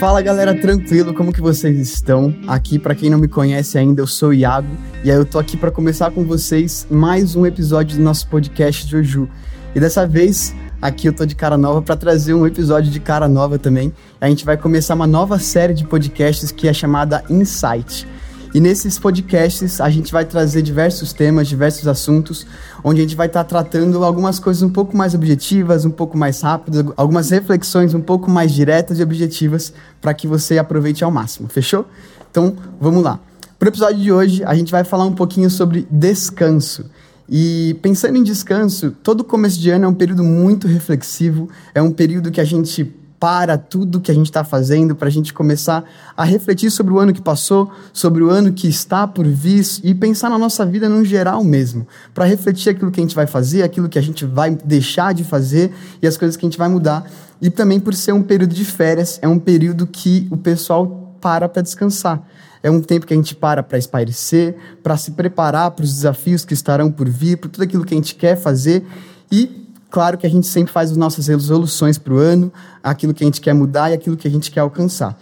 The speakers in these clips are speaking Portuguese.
Fala galera, tranquilo? Como que vocês estão? Aqui, para quem não me conhece ainda, eu sou o Iago e aí eu tô aqui para começar com vocês mais um episódio do nosso podcast Joju. E dessa vez, aqui eu tô de cara nova para trazer um episódio de cara nova também. A gente vai começar uma nova série de podcasts que é chamada Insight. E nesses podcasts a gente vai trazer diversos temas, diversos assuntos, onde a gente vai estar tá tratando algumas coisas um pouco mais objetivas, um pouco mais rápidas, algumas reflexões um pouco mais diretas e objetivas para que você aproveite ao máximo. Fechou? Então, vamos lá. Para o episódio de hoje, a gente vai falar um pouquinho sobre descanso. E pensando em descanso, todo começo de ano é um período muito reflexivo, é um período que a gente para tudo que a gente está fazendo para a gente começar a refletir sobre o ano que passou, sobre o ano que está por vir e pensar na nossa vida no geral mesmo, para refletir aquilo que a gente vai fazer, aquilo que a gente vai deixar de fazer e as coisas que a gente vai mudar. E também por ser um período de férias, é um período que o pessoal para para descansar. É um tempo que a gente para para espairecer, para se preparar para os desafios que estarão por vir, para tudo aquilo que a gente quer fazer e Claro que a gente sempre faz as nossas resoluções para o ano, aquilo que a gente quer mudar e aquilo que a gente quer alcançar.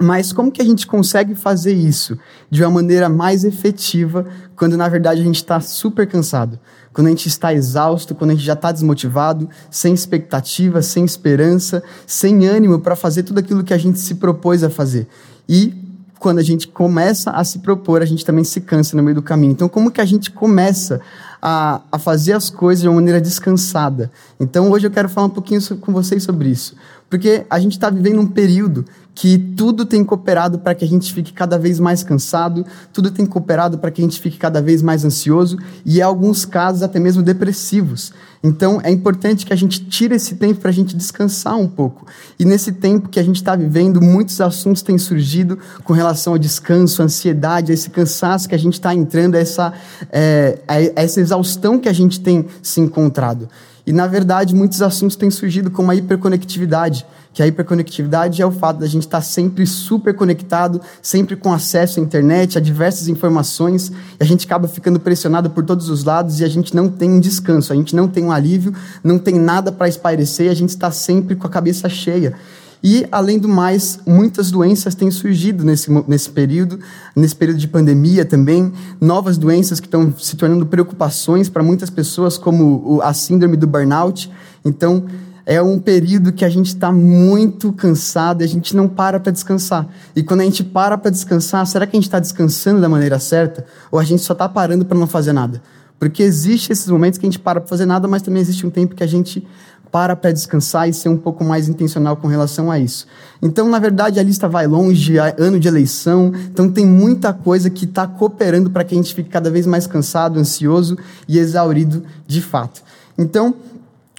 Mas como que a gente consegue fazer isso de uma maneira mais efetiva quando na verdade a gente está super cansado? Quando a gente está exausto, quando a gente já está desmotivado, sem expectativa, sem esperança, sem ânimo para fazer tudo aquilo que a gente se propôs a fazer. E quando a gente começa a se propor, a gente também se cansa no meio do caminho. Então, como que a gente começa a, a fazer as coisas de uma maneira descansada. Então hoje eu quero falar um pouquinho com vocês sobre isso. Porque a gente está vivendo um período que tudo tem cooperado para que a gente fique cada vez mais cansado, tudo tem cooperado para que a gente fique cada vez mais ansioso e, em alguns casos, até mesmo depressivos. Então, é importante que a gente tire esse tempo para a gente descansar um pouco. E nesse tempo que a gente está vivendo, muitos assuntos têm surgido com relação ao descanso, à ansiedade, a esse cansaço que a gente está entrando, a essa, é, a essa exaustão que a gente tem se encontrado. E, na verdade, muitos assuntos têm surgido como a hiperconectividade, que a hiperconectividade é o fato da gente estar sempre super conectado, sempre com acesso à internet, a diversas informações, e a gente acaba ficando pressionado por todos os lados e a gente não tem um descanso, a gente não tem um alívio, não tem nada para espairecer, a gente está sempre com a cabeça cheia. E, além do mais, muitas doenças têm surgido nesse, nesse período, nesse período de pandemia também, novas doenças que estão se tornando preocupações para muitas pessoas, como a síndrome do burnout. Então, é um período que a gente está muito cansado e a gente não para para descansar. E quando a gente para para descansar, será que a gente está descansando da maneira certa? Ou a gente só está parando para não fazer nada? Porque existe esses momentos que a gente para para fazer nada, mas também existe um tempo que a gente para para descansar e ser um pouco mais intencional com relação a isso. Então, na verdade, a lista vai longe, é ano de eleição, então tem muita coisa que está cooperando para que a gente fique cada vez mais cansado, ansioso e exaurido de fato. Então,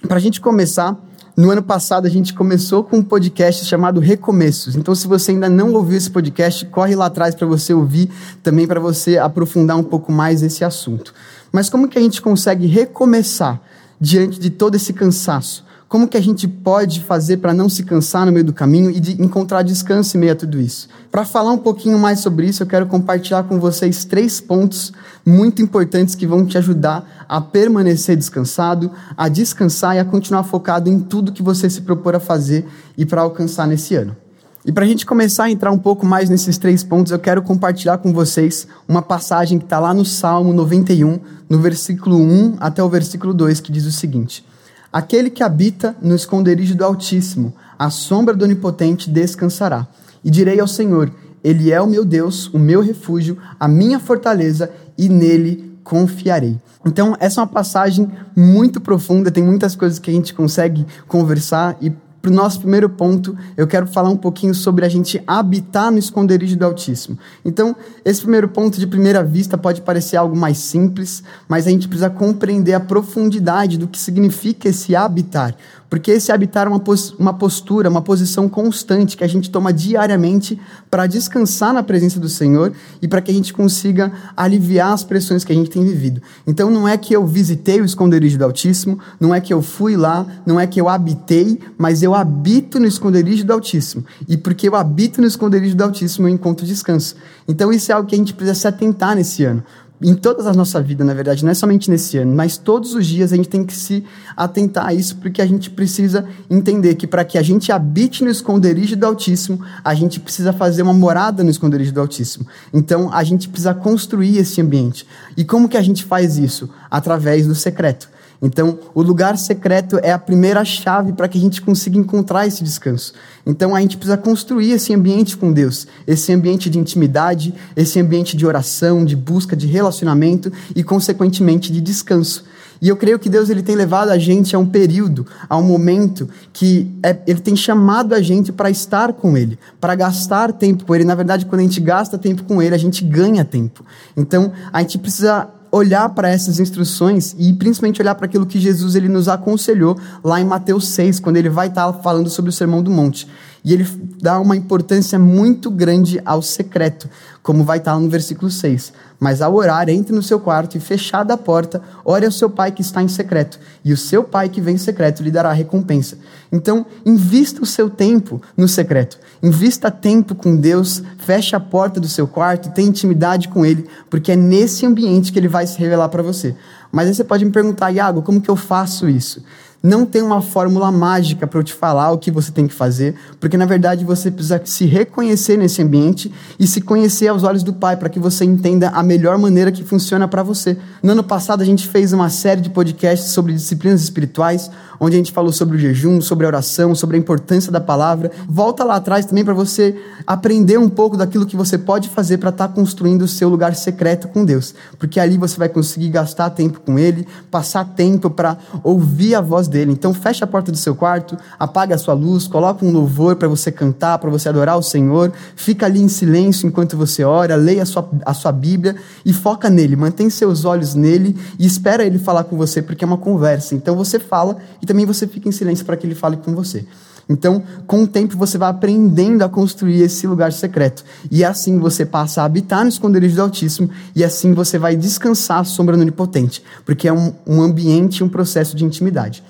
para a gente começar, no ano passado a gente começou com um podcast chamado Recomeços. Então, se você ainda não ouviu esse podcast, corre lá atrás para você ouvir, também para você aprofundar um pouco mais esse assunto. Mas como que a gente consegue recomeçar diante de todo esse cansaço? Como que a gente pode fazer para não se cansar no meio do caminho e de encontrar descanso em meio a tudo isso? Para falar um pouquinho mais sobre isso, eu quero compartilhar com vocês três pontos muito importantes que vão te ajudar a permanecer descansado, a descansar e a continuar focado em tudo que você se propor a fazer e para alcançar nesse ano. E para a gente começar a entrar um pouco mais nesses três pontos, eu quero compartilhar com vocês uma passagem que está lá no Salmo 91, no versículo 1 até o versículo 2, que diz o seguinte. Aquele que habita no esconderijo do Altíssimo, a sombra do Onipotente descansará. E direi ao Senhor: Ele é o meu Deus, o meu refúgio, a minha fortaleza, e nele confiarei. Então, essa é uma passagem muito profunda, tem muitas coisas que a gente consegue conversar e para o nosso primeiro ponto, eu quero falar um pouquinho sobre a gente habitar no esconderijo do Altíssimo. Então, esse primeiro ponto, de primeira vista, pode parecer algo mais simples, mas a gente precisa compreender a profundidade do que significa esse habitar. Porque esse habitar é uma, uma postura, uma posição constante que a gente toma diariamente para descansar na presença do Senhor e para que a gente consiga aliviar as pressões que a gente tem vivido. Então não é que eu visitei o esconderijo do Altíssimo, não é que eu fui lá, não é que eu habitei, mas eu habito no esconderijo do Altíssimo. E porque eu habito no esconderijo do Altíssimo, eu encontro descanso. Então isso é algo que a gente precisa se atentar nesse ano. Em toda a nossa vida, na verdade, não é somente nesse ano, mas todos os dias a gente tem que se atentar a isso, porque a gente precisa entender que para que a gente habite no esconderijo do Altíssimo, a gente precisa fazer uma morada no esconderijo do Altíssimo. Então, a gente precisa construir esse ambiente. E como que a gente faz isso? Através do secreto. Então, o lugar secreto é a primeira chave para que a gente consiga encontrar esse descanso. Então, a gente precisa construir esse ambiente com Deus, esse ambiente de intimidade, esse ambiente de oração, de busca, de relacionamento e, consequentemente, de descanso. E eu creio que Deus ele tem levado a gente a um período, a um momento que é, ele tem chamado a gente para estar com Ele, para gastar tempo com Ele. Na verdade, quando a gente gasta tempo com Ele, a gente ganha tempo. Então, a gente precisa olhar para essas instruções e principalmente olhar para aquilo que Jesus ele nos aconselhou lá em Mateus 6, quando ele vai estar falando sobre o Sermão do Monte. E ele dá uma importância muito grande ao secreto, como vai estar no versículo 6. Mas ao orar, entre no seu quarto e fechada a porta, ore ao seu pai que está em secreto, e o seu pai que vem em secreto lhe dará recompensa. Então, invista o seu tempo no secreto. Invista tempo com Deus, feche a porta do seu quarto, tenha intimidade com Ele, porque é nesse ambiente que Ele vai se revelar para você. Mas aí você pode me perguntar, Iago, como que eu faço isso? Não tem uma fórmula mágica para eu te falar o que você tem que fazer, porque na verdade você precisa se reconhecer nesse ambiente e se conhecer aos olhos do Pai, para que você entenda a melhor maneira que funciona para você. No ano passado a gente fez uma série de podcasts sobre disciplinas espirituais, onde a gente falou sobre o jejum, sobre a oração, sobre a importância da palavra. Volta lá atrás também para você aprender um pouco daquilo que você pode fazer para estar tá construindo o seu lugar secreto com Deus, porque ali você vai conseguir gastar tempo com Ele, passar tempo para ouvir a voz dele. Então feche a porta do seu quarto, apaga a sua luz, coloca um louvor para você cantar, para você adorar o Senhor, fica ali em silêncio enquanto você ora, leia a sua, a sua Bíblia e foca nele, mantém seus olhos nele e espera ele falar com você, porque é uma conversa. Então você fala e também você fica em silêncio para que ele fale com você. Então, com o tempo, você vai aprendendo a construir esse lugar secreto. E assim você passa a habitar no esconderijo do Altíssimo, e assim você vai descansar à sombra do Onipotente, porque é um, um ambiente, um processo de intimidade.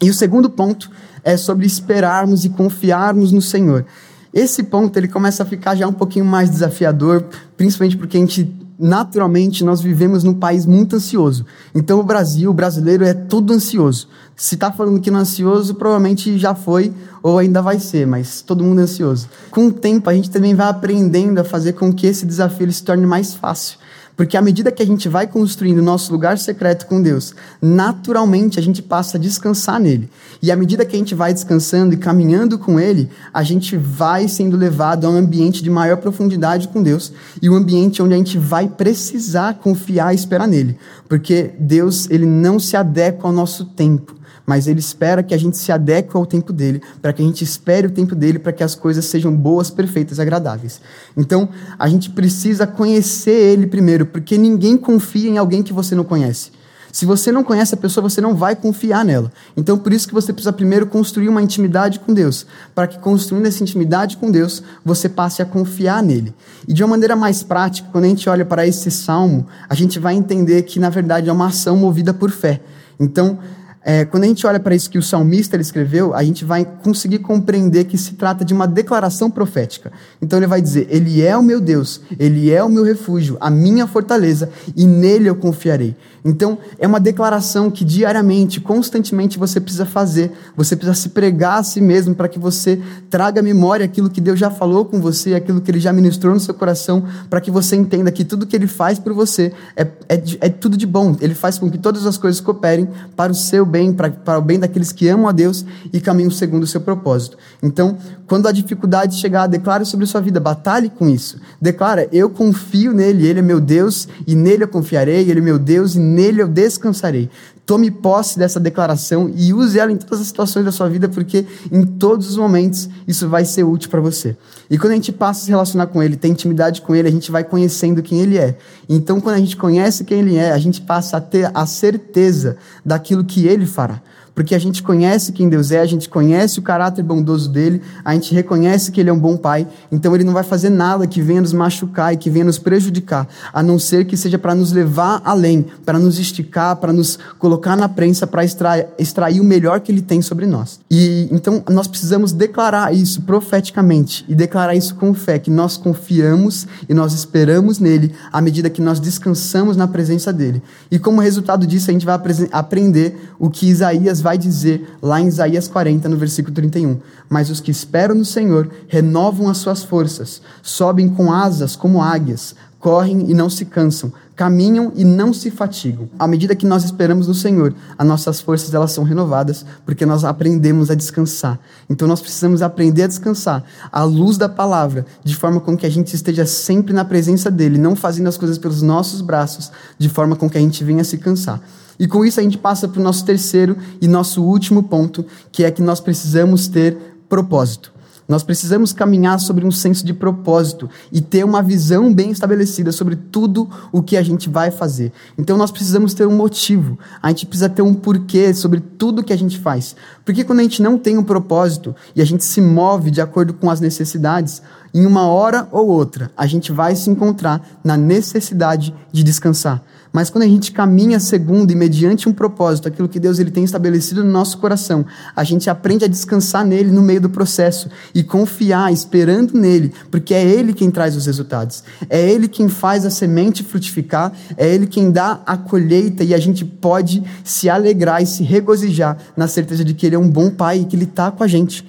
E o segundo ponto é sobre esperarmos e confiarmos no Senhor. Esse ponto ele começa a ficar já um pouquinho mais desafiador, principalmente porque a gente naturalmente nós vivemos num país muito ansioso. Então o Brasil, o brasileiro é todo ansioso. Se está falando que não é ansioso, provavelmente já foi ou ainda vai ser, mas todo mundo é ansioso. Com o tempo a gente também vai aprendendo a fazer com que esse desafio se torne mais fácil. Porque à medida que a gente vai construindo o nosso lugar secreto com Deus, naturalmente a gente passa a descansar nele. E à medida que a gente vai descansando e caminhando com ele, a gente vai sendo levado a um ambiente de maior profundidade com Deus e um ambiente onde a gente vai precisar confiar e esperar nele. Porque Deus, ele não se adequa ao nosso tempo mas ele espera que a gente se adeque ao tempo dele, para que a gente espere o tempo dele, para que as coisas sejam boas, perfeitas, agradáveis. Então, a gente precisa conhecer ele primeiro, porque ninguém confia em alguém que você não conhece. Se você não conhece a pessoa, você não vai confiar nela. Então, por isso que você precisa primeiro construir uma intimidade com Deus, para que construindo essa intimidade com Deus, você passe a confiar nele. E de uma maneira mais prática, quando a gente olha para esse salmo, a gente vai entender que na verdade é uma ação movida por fé. Então, é, quando a gente olha para isso que o salmista escreveu, a gente vai conseguir compreender que se trata de uma declaração profética. Então ele vai dizer: Ele é o meu Deus, Ele é o meu refúgio, a minha fortaleza, e nele eu confiarei. Então, é uma declaração que diariamente, constantemente você precisa fazer. Você precisa se pregar a si mesmo para que você traga à memória aquilo que Deus já falou com você, aquilo que Ele já ministrou no seu coração, para que você entenda que tudo que Ele faz por você é, é, é, tudo de bom. Ele faz com que todas as coisas cooperem para o seu bem, para, o bem daqueles que amam a Deus e caminham segundo o seu propósito. Então, quando a dificuldade chegar, declare sobre a sua vida, batalhe com isso. Declara, eu confio nele, Ele é meu Deus e nele eu confiarei, Ele é meu Deus e nele eu descansarei. Tome posse dessa declaração e use ela em todas as situações da sua vida, porque em todos os momentos isso vai ser útil para você. E quando a gente passa a se relacionar com Ele, tem intimidade com Ele, a gente vai conhecendo quem Ele é. Então, quando a gente conhece quem Ele é, a gente passa a ter a certeza daquilo que Ele fará. Porque a gente conhece quem Deus é, a gente conhece o caráter bondoso dele, a gente reconhece que ele é um bom pai, então ele não vai fazer nada que venha nos machucar e que venha nos prejudicar, a não ser que seja para nos levar além, para nos esticar, para nos colocar na prensa, para extrair, extrair o melhor que ele tem sobre nós. E então nós precisamos declarar isso profeticamente e declarar isso com fé, que nós confiamos e nós esperamos nele à medida que nós descansamos na presença dele. E como resultado disso, a gente vai aprender o que Isaías vai dizer lá em Isaías 40, no versículo 31. Mas os que esperam no Senhor renovam as suas forças, sobem com asas como águias, correm e não se cansam, caminham e não se fatigam. À medida que nós esperamos no Senhor, as nossas forças elas são renovadas, porque nós aprendemos a descansar. Então nós precisamos aprender a descansar à luz da palavra, de forma com que a gente esteja sempre na presença dele, não fazendo as coisas pelos nossos braços, de forma com que a gente venha se cansar. E com isso a gente passa para o nosso terceiro e nosso último ponto, que é que nós precisamos ter propósito. Nós precisamos caminhar sobre um senso de propósito e ter uma visão bem estabelecida sobre tudo o que a gente vai fazer. Então nós precisamos ter um motivo, a gente precisa ter um porquê sobre tudo que a gente faz. Porque quando a gente não tem um propósito e a gente se move de acordo com as necessidades, em uma hora ou outra, a gente vai se encontrar na necessidade de descansar. Mas quando a gente caminha segundo e mediante um propósito, aquilo que Deus ele tem estabelecido no nosso coração, a gente aprende a descansar nele no meio do processo e confiar, esperando nele, porque é ele quem traz os resultados. É ele quem faz a semente frutificar, é ele quem dá a colheita e a gente pode se alegrar e se regozijar na certeza de que ele é um bom pai e que ele está com a gente.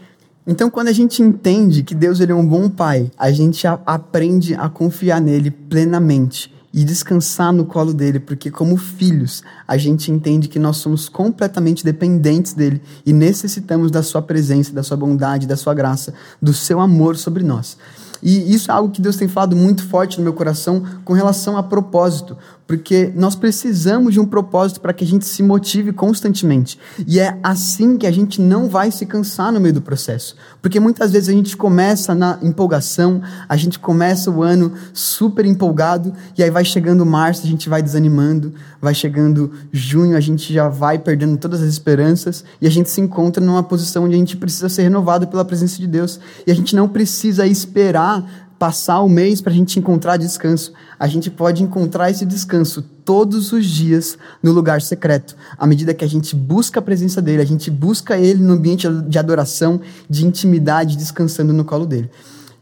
Então, quando a gente entende que Deus ele é um bom pai, a gente a aprende a confiar nele plenamente e descansar no colo dele, porque como filhos, a gente entende que nós somos completamente dependentes dele e necessitamos da sua presença, da sua bondade, da sua graça, do seu amor sobre nós. E isso é algo que Deus tem falado muito forte no meu coração com relação a propósito, porque nós precisamos de um propósito para que a gente se motive constantemente. E é assim que a gente não vai se cansar no meio do processo. Porque muitas vezes a gente começa na empolgação, a gente começa o ano super empolgado, e aí vai chegando março, a gente vai desanimando, vai chegando junho, a gente já vai perdendo todas as esperanças, e a gente se encontra numa posição onde a gente precisa ser renovado pela presença de Deus. E a gente não precisa esperar passar o mês para a gente encontrar descanso. A gente pode encontrar esse descanso todos os dias no lugar secreto. À medida que a gente busca a presença dele, a gente busca ele no ambiente de adoração, de intimidade, descansando no colo dele.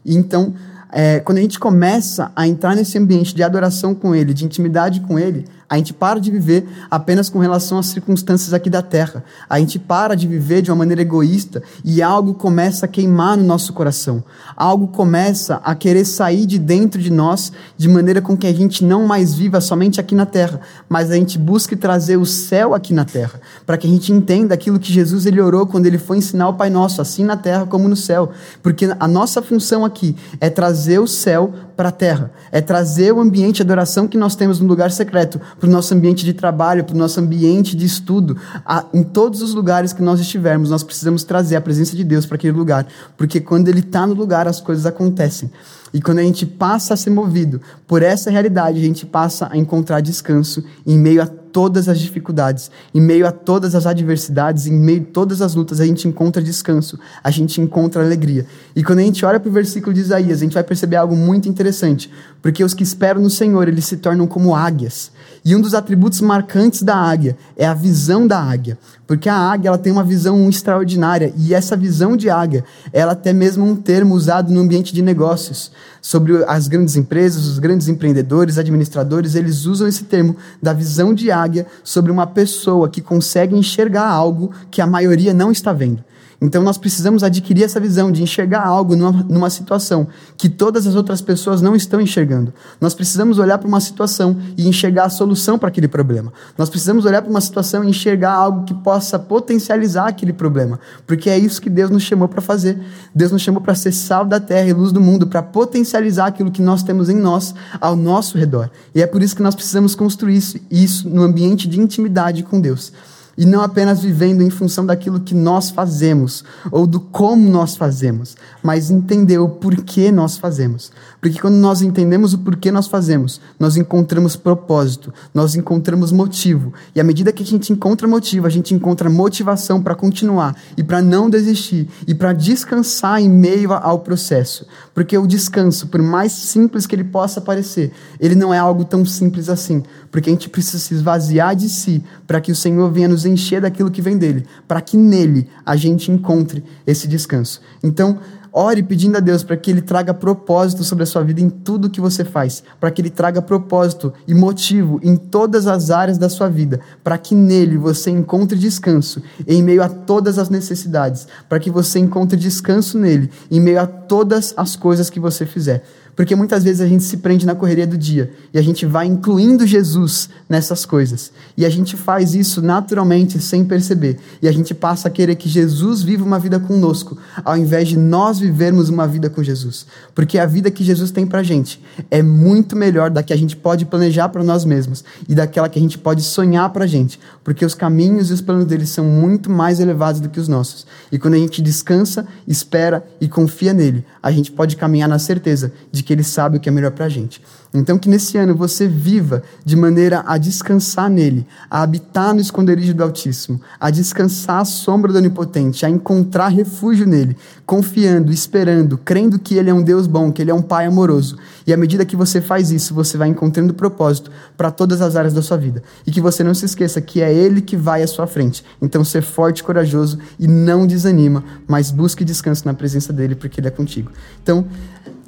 Então, é, quando a gente começa a entrar nesse ambiente de adoração com ele, de intimidade com ele, a gente para de viver apenas com relação às circunstâncias aqui da terra. A gente para de viver de uma maneira egoísta e algo começa a queimar no nosso coração. Algo começa a querer sair de dentro de nós de maneira com que a gente não mais viva somente aqui na terra, mas a gente busque trazer o céu aqui na terra, para que a gente entenda aquilo que Jesus ele orou quando ele foi ensinar o Pai Nosso, assim na terra como no céu. Porque a nossa função aqui é trazer o céu para a terra, é trazer o ambiente de adoração que nós temos no lugar secreto para o nosso ambiente de trabalho, para o nosso ambiente de estudo. A, em todos os lugares que nós estivermos, nós precisamos trazer a presença de Deus para aquele lugar, porque quando Ele está no lugar, as coisas acontecem. E quando a gente passa a ser movido por essa realidade, a gente passa a encontrar descanso em meio a todas as dificuldades, em meio a todas as adversidades, em meio a todas as lutas, a gente encontra descanso, a gente encontra alegria. E quando a gente olha para o versículo de Isaías, a gente vai perceber algo muito interessante, porque os que esperam no Senhor, eles se tornam como águias. E um dos atributos marcantes da águia é a visão da águia, porque a águia ela tem uma visão extraordinária e essa visão de águia, ela até mesmo um termo usado no ambiente de negócios, sobre as grandes empresas, os grandes empreendedores, administradores, eles usam esse termo da visão de águia sobre uma pessoa que consegue enxergar algo que a maioria não está vendo. Então nós precisamos adquirir essa visão de enxergar algo numa, numa, situação que todas as outras pessoas não estão enxergando. Nós precisamos olhar para uma situação e enxergar a solução para aquele problema. Nós precisamos olhar para uma situação e enxergar algo que possa potencializar aquele problema, porque é isso que Deus nos chamou para fazer. Deus nos chamou para ser sal da terra e luz do mundo, para potencializar aquilo que nós temos em nós, ao nosso redor. E é por isso que nós precisamos construir isso, isso no ambiente de intimidade com Deus. E não apenas vivendo em função daquilo que nós fazemos ou do como nós fazemos, mas entender o porquê nós fazemos. Porque quando nós entendemos o porquê nós fazemos, nós encontramos propósito, nós encontramos motivo. E à medida que a gente encontra motivo, a gente encontra motivação para continuar e para não desistir e para descansar em meio ao processo. Porque o descanso, por mais simples que ele possa parecer, ele não é algo tão simples assim. Porque a gente precisa se esvaziar de si para que o Senhor venha nos encher daquilo que vem dele, para que nele a gente encontre esse descanso. Então, ore pedindo a Deus para que Ele traga propósito sobre a sua vida em tudo que você faz, para que Ele traga propósito e motivo em todas as áreas da sua vida, para que nele você encontre descanso em meio a todas as necessidades, para que você encontre descanso nele em meio a todas as coisas que você fizer. Porque muitas vezes a gente se prende na correria do dia e a gente vai incluindo Jesus nessas coisas. E a gente faz isso naturalmente, sem perceber. E a gente passa a querer que Jesus viva uma vida conosco, ao invés de nós vivermos uma vida com Jesus. Porque a vida que Jesus tem pra gente é muito melhor da que a gente pode planejar para nós mesmos e daquela que a gente pode sonhar pra gente. Porque os caminhos e os planos dele são muito mais elevados do que os nossos. E quando a gente descansa, espera e confia nele, a gente pode caminhar na certeza de que Ele sabe o que é melhor para a gente. Então, que nesse ano você viva de maneira a descansar nele, a habitar no esconderijo do Altíssimo, a descansar à sombra do Onipotente, a encontrar refúgio nele, confiando, esperando, crendo que ele é um Deus bom, que ele é um Pai amoroso. E à medida que você faz isso, você vai encontrando propósito para todas as áreas da sua vida. E que você não se esqueça que é ele que vai à sua frente. Então, ser forte e corajoso e não desanima, mas busque descanso na presença dele, porque ele é contigo. Então,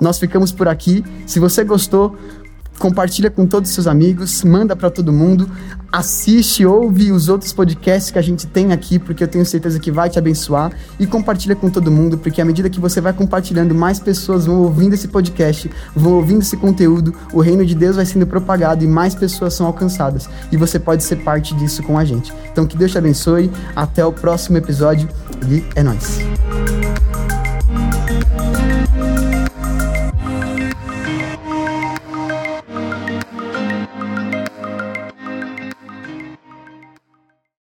nós ficamos por aqui. Se você gostou, compartilha com todos os seus amigos, manda para todo mundo, assiste, ouve os outros podcasts que a gente tem aqui, porque eu tenho certeza que vai te abençoar e compartilha com todo mundo, porque à medida que você vai compartilhando, mais pessoas vão ouvindo esse podcast, vão ouvindo esse conteúdo, o reino de Deus vai sendo propagado e mais pessoas são alcançadas e você pode ser parte disso com a gente. Então que Deus te abençoe, até o próximo episódio e é nós.